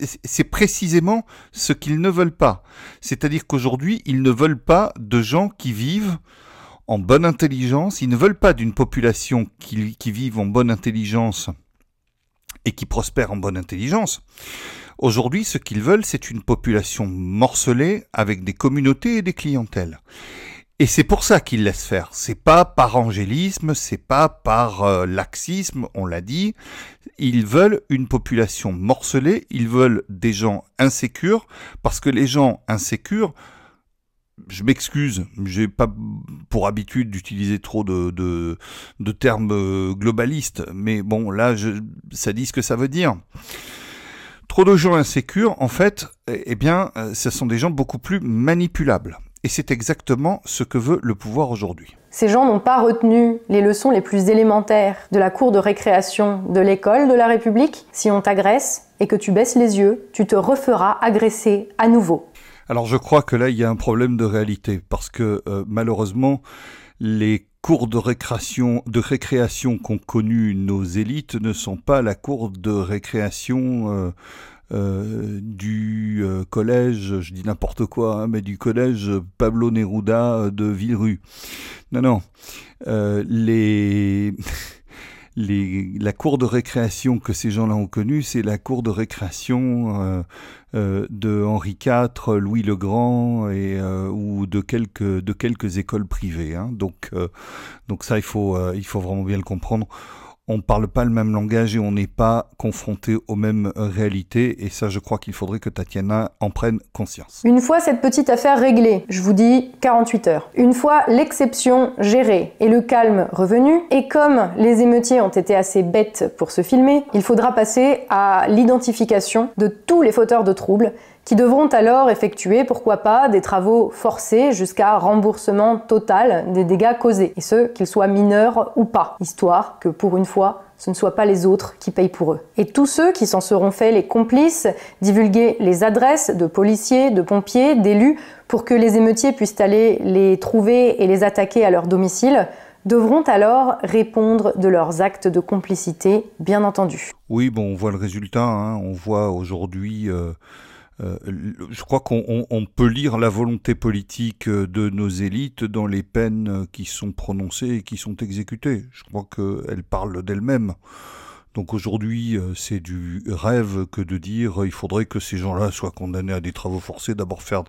S1: C'est précisément ce qu'ils ne veulent pas. C'est-à-dire qu'aujourd'hui, ils ne veulent pas de gens qui vivent en bonne intelligence. Ils ne veulent pas d'une population qui, vive en bonne intelligence et qui prospère en bonne intelligence. Aujourd'hui, ce qu'ils veulent, c'est une population morcelée avec des communautés et des clientèles. Et c'est pour ça qu'ils laissent faire. C'est pas par angélisme, c'est pas par euh, laxisme, on l'a dit. Ils veulent une population morcelée, ils veulent des gens insécures, parce que les gens insécures je m'excuse, j'ai pas pour habitude d'utiliser trop de, de, termes euh, globalistes, mais bon, là, ça dit ce que ça veut dire. Trop de gens insécures, en fait, eh, eh bien, euh, ce sont des gens beaucoup plus manipulables. Et c'est exactement ce que veut le pouvoir aujourd'hui.
S2: Ces gens n'ont pas retenu les leçons les plus élémentaires de la cour de récréation de l'école de la République. Si on t'agresse et que tu baisses les yeux, tu te referas agresser à nouveau.
S1: Alors je crois que là, il y a un problème de réalité, parce que euh, malheureusement, les cours de récréation, de récréation qu'ont connu nos élites ne sont pas la cour de récréation euh, euh, du collège, je dis n'importe quoi, hein, mais du collège Pablo Neruda de Villerue. Non, non. les la cour de récréation que ces gens-là ont connue, c'est la cour de récréation euh, euh, de Henri IV, Louis le Grand euh, ou de quelques écoles privées. Hein. Donc donc ça il faut il faut vraiment bien le comprendre on ne parle pas le même langage et on n'est pas confronté aux mêmes réalités. Et ça, je crois qu'il faudrait que Tatiana en prenne conscience.
S2: Une fois cette petite affaire réglée, je vous dis 48 heures. Une fois l'exception gérée et le calme revenu, et comme les émeutiers ont été assez bêtes pour se filmer, il faudra passer à l'identification de tous les fauteurs de troubles qui devront alors effectuer, pourquoi pas, des travaux forcés jusqu'à remboursement total des dégâts causés, et ce, qu'ils soient mineurs ou pas, histoire que pour une fois, ce ne soit pas les autres qui payent pour eux. Et tous ceux qui s'en seront faits les complices, divulguer les adresses de policiers, de pompiers, d'élus, pour que les émeutiers puissent aller les trouver et les attaquer à leur domicile, devront alors répondre de leurs actes de complicité, bien entendu.
S1: Oui, bon, on voit le résultat, hein. on voit aujourd'hui... Euh, euh, je crois qu'on peut lire la volonté politique de nos élites dans les peines qui sont prononcées et qui sont exécutées. Je crois qu'elles parlent d'elles-mêmes. Donc aujourd'hui, euh, c'est du rêve que de dire il faudrait que ces gens-là soient condamnés à des travaux forcés. D'abord faire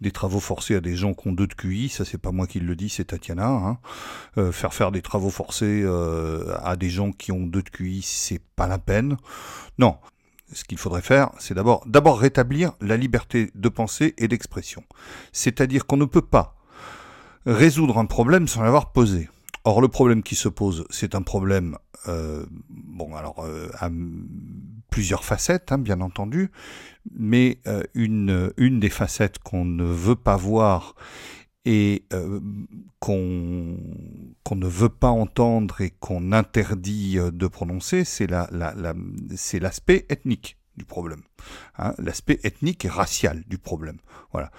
S1: des travaux forcés à des gens qui ont deux de QI, ça c'est pas moi qui le dis, c'est Tatiana. Hein. Euh, faire faire des travaux forcés à des gens qui ont deux de QI, c'est pas la peine. Non, ce qu'il faudrait faire, c'est d'abord, rétablir la liberté de pensée et d'expression. C'est-à-dire qu'on ne peut pas résoudre un problème sans l'avoir posé. Or, le problème qui se pose, c'est un problème, euh, bon, alors, euh, plusieurs facettes, hein, bien entendu, mais une, une des facettes qu'on ne veut pas voir et qu'on qu'on ne veut pas entendre et qu'on interdit de prononcer, c'est la, la, la, l'aspect ethnique du problème, hein, l'aspect ethnique et racial du problème. Voilà.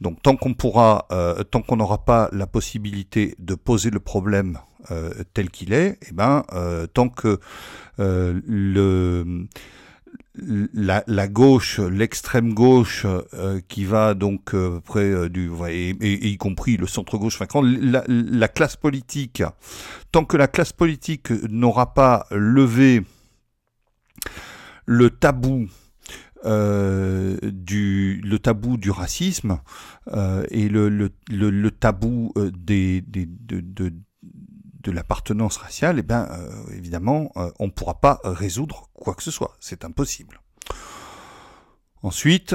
S1: Donc tant qu'on pourra, euh, tant qu'on n'aura pas la possibilité de poser le problème euh, tel qu'il est, et eh ben euh, tant que le la, la, gauche, l'extrême gauche, qui va donc près du, et, y compris le centre gauche, enfin quand la, la, classe politique, tant que la classe politique n'aura pas levé le tabou euh, du le tabou du racisme euh, et le, le, le, tabou euh, des, des de, de, de l'appartenance raciale, eh bien évidemment on ne pourra pas résoudre quoi que ce soit, c'est impossible. Ensuite,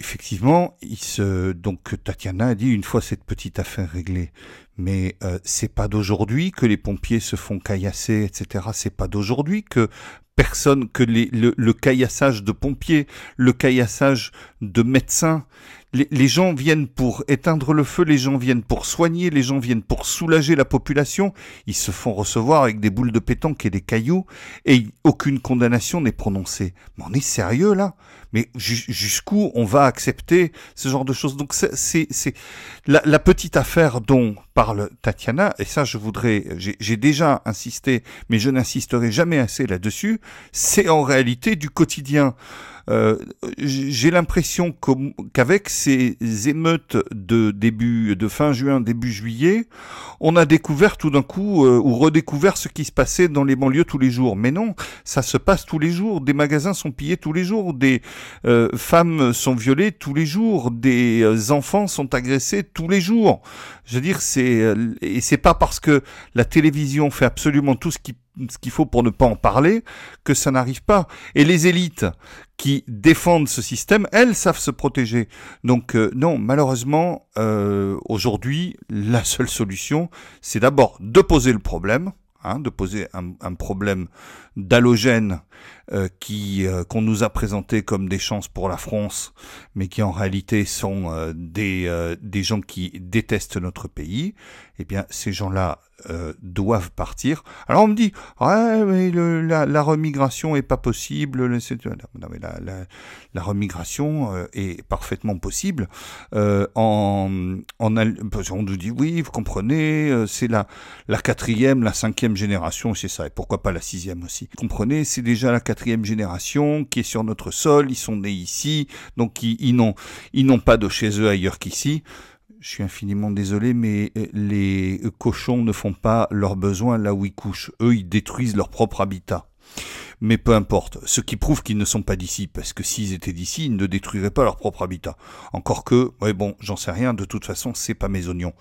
S1: effectivement, il se donc Tatiana a dit une fois cette petite affaire réglée, mais euh, c'est pas d'aujourd'hui que les pompiers se font caillasser, etc. C'est pas d'aujourd'hui que personne, que le, le, caillassage de pompiers, le caillassage de médecins, les, gens viennent pour éteindre le feu, les gens viennent pour soigner, les gens viennent pour soulager la population. Ils se font recevoir avec des boules de pétanque et des cailloux, et aucune condamnation n'est prononcée. Mais on est sérieux là? Mais jusqu'où on va accepter ce genre de choses? Donc c'est la, la, petite affaire dont parle Tatiana, et ça je voudrais, j'ai déjà insisté, mais je n'insisterai jamais assez là-dessus, c'est en réalité du quotidien. Euh, j'ai l'impression qu'avec ces émeutes de début, de fin juin, début juillet, on a découvert tout d'un coup euh, ou redécouvert ce qui se passait dans les banlieues tous les jours. Mais non, ça se passe tous les jours. Des magasins sont pillés tous les jours, des euh, femmes sont violées tous les jours, des enfants sont agressés tous les jours. Je veux dire, c'est et c'est pas parce que la télévision fait absolument tout ce qui ce qu'il faut pour ne pas en parler, que ça n'arrive pas. Et les élites qui défendent ce système, elles savent se protéger. Donc euh, non, malheureusement, euh, aujourd'hui, la seule solution, c'est d'abord de poser le problème, hein, de poser un problème d'halogène euh, qui euh, qu'on nous a présenté comme des chances pour la France, mais qui en réalité sont euh, des des gens qui détestent notre pays. Eh bien, ces gens-là doivent partir. Alors on me dit, ouais, mais la, la, remigration est pas possible. Non, mais la, la, la remigration est parfaitement possible. en, en, on nous dit, oui, vous comprenez, c'est la la quatrième, la cinquième génération, c'est ça. Et pourquoi pas la sixième aussi Comprenez, c'est déjà la quatrième génération qui est sur notre sol, ils sont nés ici, donc ils, n'ont pas de chez eux ailleurs qu'ici. Je suis infiniment désolé, mais euh, les cochons ne font pas leurs besoins là où ils couchent. Eux, ils détruisent leur propre habitat. Mais peu importe, ce qui prouve qu'ils ne sont pas d'ici, parce que s'ils étaient d'ici, ils ne détruiraient pas leur propre habitat. Encore que, ouais bon, j'en sais rien, de toute façon, c'est pas mes oignons.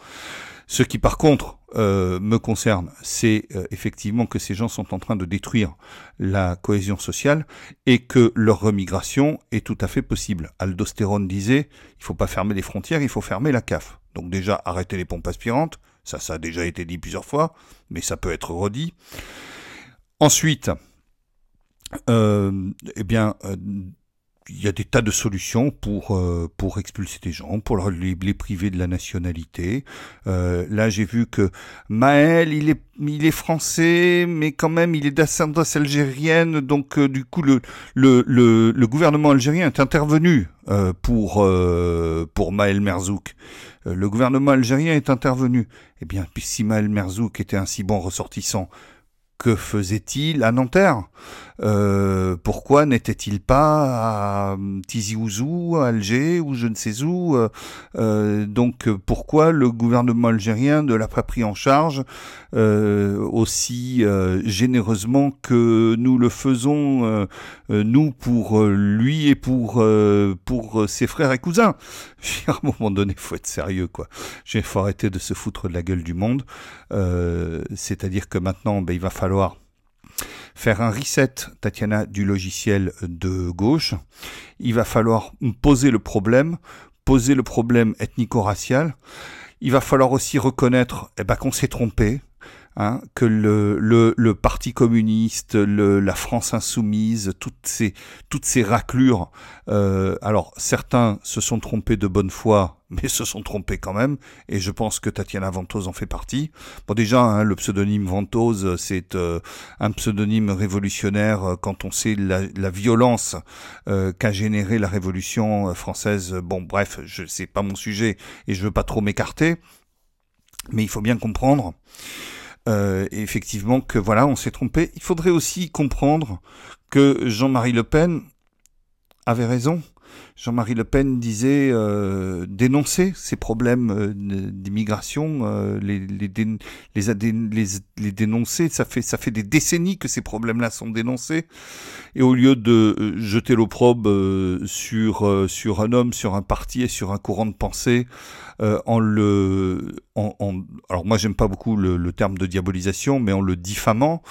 S1: Ce qui par contre euh, me concerne, c'est euh, effectivement que ces gens sont en train de détruire la cohésion sociale et que leur remigration est tout à fait possible. Aldostérone disait, il faut pas fermer les frontières, il faut fermer la CAF. Donc déjà, arrêter les pompes aspirantes, ça ça a déjà été dit plusieurs fois, mais ça peut être redit. Ensuite, eh bien, euh, il y a des tas de solutions pour euh, pour expulser des gens, pour les, priver de la nationalité. Euh, là, j'ai vu que Maël, il est il est français, mais quand même il est d'ascendance algérienne, donc euh, du coup le, le le, gouvernement algérien est intervenu euh, pour pour Maël Merzouk. le gouvernement algérien est intervenu. Eh bien, si Maël Merzouk était un si bon ressortissant, que faisait-il à Nanterre? Euh, Pourquoi n'était-il pas à Tizi Ouzou, à Alger ou je ne sais où euh, euh, Donc pourquoi le gouvernement algérien ne l'a pas pris en charge aussi généreusement que nous le faisons nous pour lui et pour pour ses frères et cousins? À un moment donné, faut être sérieux quoi. Il faut arrêter de se foutre de la gueule du monde. C'est-à-dire que maintenant, ben, il va falloir faire un reset, Tatiana, du logiciel de gauche. Il va falloir poser le problème, poser le problème ethnico-racial. Il va falloir aussi reconnaître eh ben, qu'on s'est trompé. Hein, que le, le, le, Parti communiste, le, la France insoumise, toutes ces, toutes ces raclures, euh, alors certains se sont trompés de bonne foi, mais se sont trompés quand même, et je pense que Tatiana Ventose en fait partie. Bon déjà, hein, le pseudonyme Ventose, c'est euh, un pseudonyme révolutionnaire euh, quand on sait la, la violence euh, qu'a généré la Révolution française. Bon bref, je c'est pas mon sujet, et je veux pas trop m'écarter, mais il faut bien comprendre euh, effectivement que voilà, on s'est trompé. Il faudrait aussi comprendre que Jean-Marie Le Pen avait raison. Jean-Marie Le Pen disait euh, dénoncer ces problèmes euh, d'immigration, euh, les, les, les, les, dénoncer. Ça fait, ça fait des décennies que ces problèmes-là sont dénoncés. Et au lieu de euh, jeter l'opprobre euh, sur, sur un homme, sur un parti et sur un courant de pensée, en le, en, en, alors moi j'aime pas beaucoup le, le, terme de diabolisation, mais en le diffamant,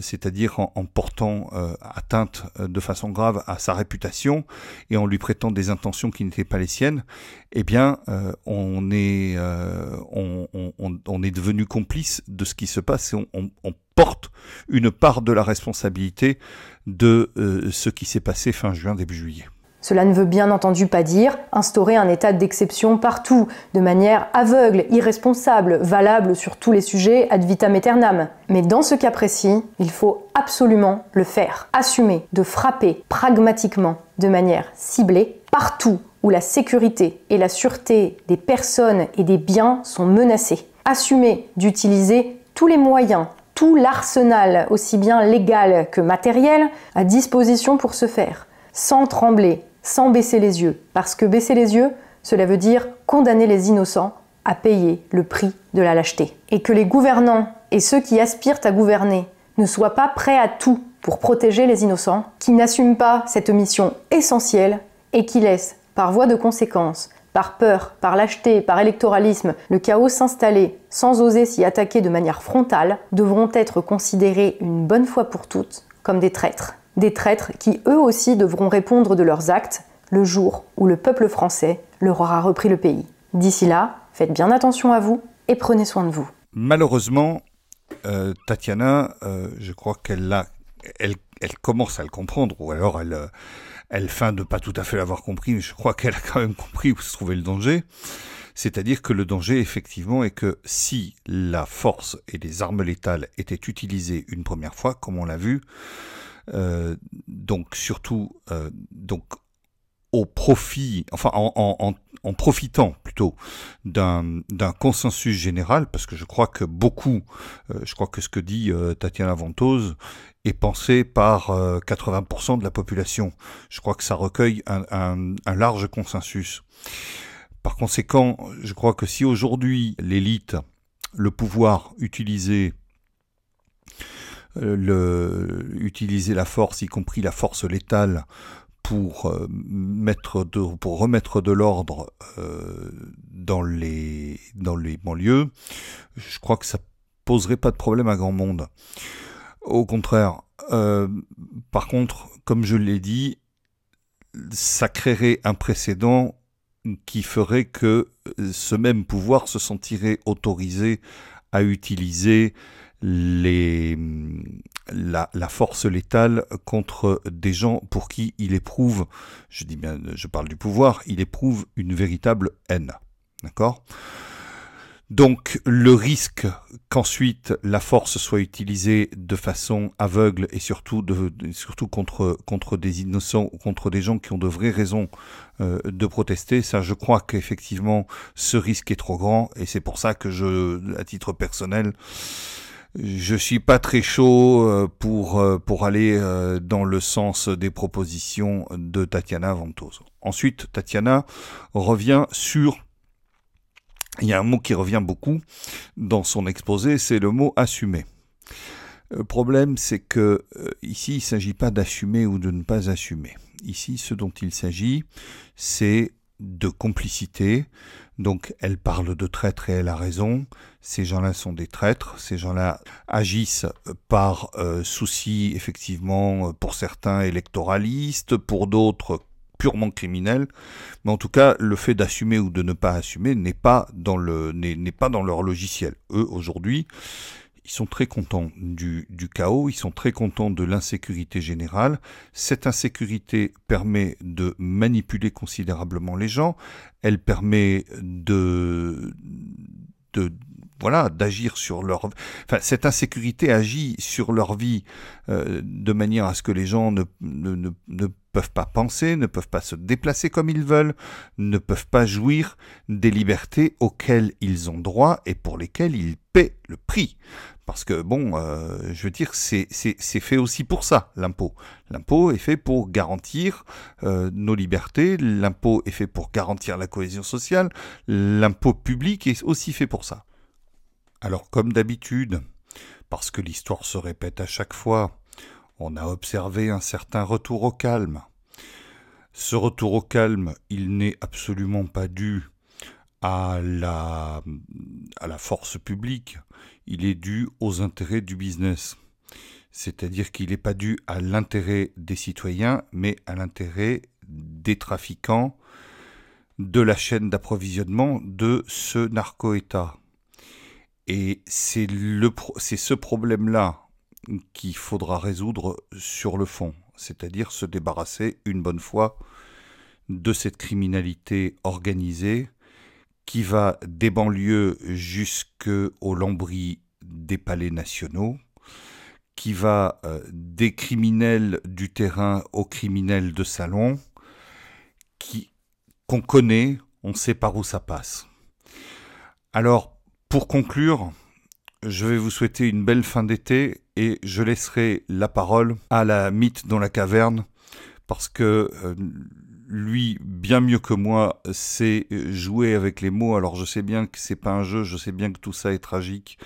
S1: c'est-à-dire en, en, portant atteinte de façon grave à sa réputation et en lui prêtant des intentions qui n'étaient pas les siennes, eh bien, euh, on, est, euh, on, est devenu complice de ce qui se passe et on, porte une part de la responsabilité de euh, ce qui s'est passé fin juin, début juillet.
S2: Cela ne veut bien entendu pas dire instaurer un état d'exception partout, de manière aveugle, irresponsable, valable sur tous les sujets ad vitam aeternam. Mais dans ce cas précis, il faut absolument le faire. Assumer de frapper pragmatiquement, de manière ciblée, partout où la sécurité et la sûreté des personnes et des biens sont menacées. Assumer d'utiliser tous les moyens, tout l'arsenal, aussi bien légal que matériel, à disposition pour ce faire, sans trembler, sans baisser les yeux. Parce que baisser les yeux, cela veut dire condamner les innocents à payer le prix de la lâcheté. Et que les gouvernants et ceux qui aspirent à gouverner ne soient pas prêts à tout pour protéger les innocents, qui n'assument pas cette mission essentielle et qui laissent, par voie de conséquence, par peur, par lâcheté, par électoralisme, le chaos s'installer sans oser s'y attaquer de manière frontale, devront être considérés une bonne fois pour toutes comme des traîtres des traîtres qui eux aussi devront répondre de leurs actes le jour où le peuple français leur aura repris le pays. D'ici là, faites bien attention à vous et prenez soin de vous.
S1: Malheureusement, euh, Tatiana, euh, je crois qu'elle elle, elle, commence à le comprendre, ou alors elle, euh, elle feint de pas tout à fait l'avoir compris, mais je crois qu'elle a quand même compris où se trouvait le danger. C'est-à-dire que le danger, effectivement, est que si la force et les armes létales étaient utilisées une première fois, comme on l'a vu, euh, donc surtout euh, donc au profit, enfin en, en, en profitant plutôt d'un consensus général, parce que je crois que beaucoup, euh, je crois que ce que dit euh, Tatiana Ventose est pensé par 80% de la population. Je crois que ça recueille un, large consensus. Par conséquent, je crois que si aujourd'hui l'élite, le pouvoir euh, utiliser la force, y compris la force létale, pour euh, pour remettre de l'ordre euh, dans les dans les banlieues, je crois que ça poserait pas de problème à grand monde. Au contraire, euh, par contre, comme je l'ai dit, ça créerait un précédent qui ferait que ce même pouvoir se sentirait autorisé à utiliser la, force létale contre des gens pour qui il éprouve, je dis bien, je parle du pouvoir, il éprouve une véritable haine. D'accord? Donc le risque qu'ensuite la force soit utilisée de façon aveugle et surtout, de, surtout contre, contre des innocents ou contre des gens qui ont de vraies raisons euh, de protester, ça je crois qu'effectivement ce risque est trop grand et c'est pour ça que je, à titre personnel, je suis pas très chaud euh, pour, euh, pour aller euh, dans le sens des propositions de Tatiana Ventose. Ensuite, Tatiana revient sur il y a un mot qui revient beaucoup dans son exposé, c'est le mot assumer. Le problème, c'est que ici, il ne s'agit pas d'assumer ou de ne pas assumer. Ici, ce dont il s'agit, c'est de complicité. Donc elle parle de traître et elle a raison. Ces gens-là sont des traîtres. Ces gens-là agissent par euh, souci, effectivement, pour certains électoralistes, pour d'autres purement criminels. Mais en tout cas, le fait d'assumer ou de ne pas assumer n'est pas dans leur logiciel. Eux aujourd'hui, Ils sont très contents du, du chaos, ils sont très contents de l'insécurité générale. Cette insécurité permet de manipuler considérablement les gens, elle permet de, de voilà, d'agir sur leur, enfin, cette insécurité agit sur leur vie euh, de manière à ce que les gens ne, ne, ne, ne, peuvent pas penser, ne peuvent pas se déplacer comme ils veulent, ne peuvent pas jouir des libertés auxquelles ils ont droit et pour lesquelles ils paient le prix. Parce que bon, euh, je veux dire, c'est fait aussi pour ça, l'impôt. L'impôt est fait pour garantir euh, nos libertés, l'impôt est fait pour garantir la cohésion sociale, l'impôt public est aussi fait pour ça. Alors comme d'habitude, parce que l'histoire se répète à chaque fois, on a observé un certain retour au calme. Ce retour au calme, il n'est absolument pas dû à la, force publique, il est dû aux intérêts du business. C'est-à-dire qu'il n'est pas dû à l'intérêt des citoyens, mais à l'intérêt des trafiquants, de la chaîne d'approvisionnement de ce narco-État. Et c'est ce problème-là qu'il faudra résoudre sur le fond, c'est-à-dire se débarrasser une bonne fois de cette criminalité organisée qui va des banlieues jusqu'au lambris des palais nationaux, qui va euh, des criminels du terrain aux criminels de salon, qui qu'on connaît, on sait par où ça passe. Alors, pour conclure, je vais vous souhaiter une belle fin d'été et je laisserai la parole à la mythe dans la caverne parce que euh, lui, bien mieux que moi, sait jouer avec les mots. Alors je sais bien que c'est pas un jeu, je sais bien que tout ça est tragique,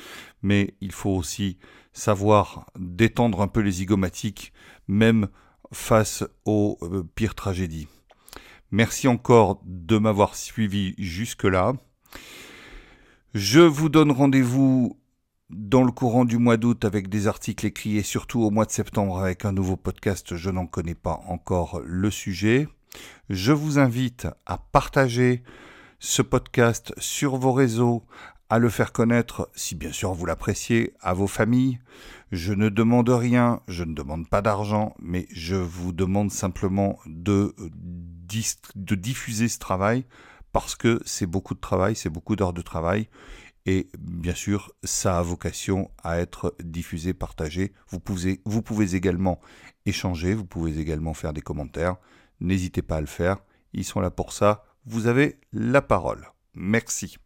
S1: mais il faut aussi savoir détendre un peu les zygomatiques, même face aux euh, pires tragédies. Merci encore de m'avoir suivi jusque-là. Je vous donne rendez-vous dans le courant du mois d'août avec des articles écrits et surtout au mois de septembre avec un nouveau podcast. Je n'en connais pas encore le sujet. Je vous invite à partager ce podcast sur vos réseaux, à le faire connaître, si bien sûr vous l'appréciez, à vos familles. Je ne demande rien, je ne demande pas d'argent, mais je vous demande simplement de, diffuser ce travail parce que c'est beaucoup de travail, c'est beaucoup d'heures de travail. Et bien sûr, ça a vocation à être diffusé, partagé. Vous pouvez, vous pouvez également échanger, vous pouvez également faire des commentaires. N'hésitez pas à le faire. Ils sont là pour ça. Vous avez la parole. Merci.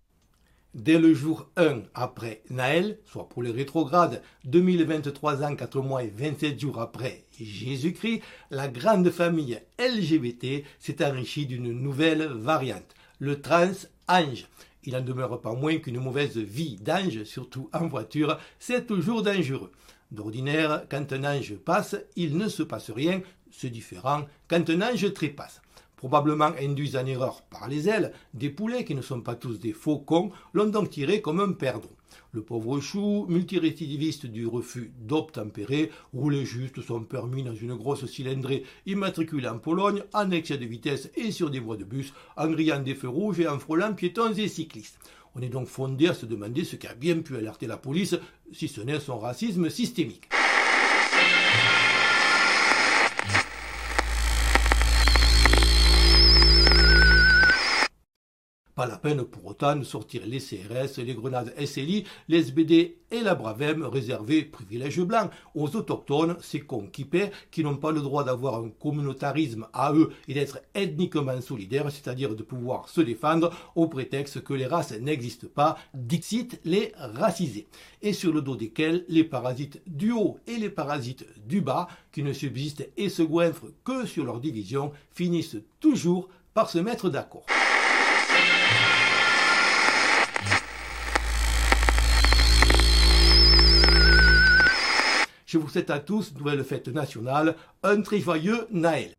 S3: Dès le jour 1 après Naël, soit pour les rétrogrades, 2023 ans, 4 mois et 27 jours après Jésus-Christ, la grande famille LGBT s'est enrichie d'une nouvelle variante le trans-ange. Il n'en demeure pas moins qu'une mauvaise vie d'ange, surtout en voiture, c'est toujours dangereux. D'ordinaire, quand un ange passe, il ne se passe rien, c'est différent quand un ange trépasse probablement induits en erreur par les ailes, des poulets qui ne sont pas tous des faucons l'ont donc tiré comme un perdreau. Le pauvre chou, multirécidiviste du refus d'obtempérer, roulait juste son permis dans une grosse cylindrée immatriculée en Pologne, en excès de vitesse et sur des voies de bus, en grillant des feux rouges et en frôlant piétons et cyclistes. On est donc fondé à se demander ce qui a bien pu alerter la police, si ce n'est son racisme systémique. Pas la peine pour autant de sortir les CRS, les grenades SLI, les SBD et la Bravem réservés, privilèges blancs, aux autochtones, ces cons qui paient, qui n'ont pas le droit d'avoir un communautarisme à eux et d'être ethniquement solidaires, c'est-à-dire de pouvoir se défendre au prétexte que les races n'existent pas, dixit les racisés. Et sur le dos desquels les parasites du haut et les parasites du bas, qui ne subsistent et se goinfrent que sur leur division, finissent toujours par se mettre d'accord. Je vous souhaite à tous, nouvelle fête nationale, un très joyeux Naël.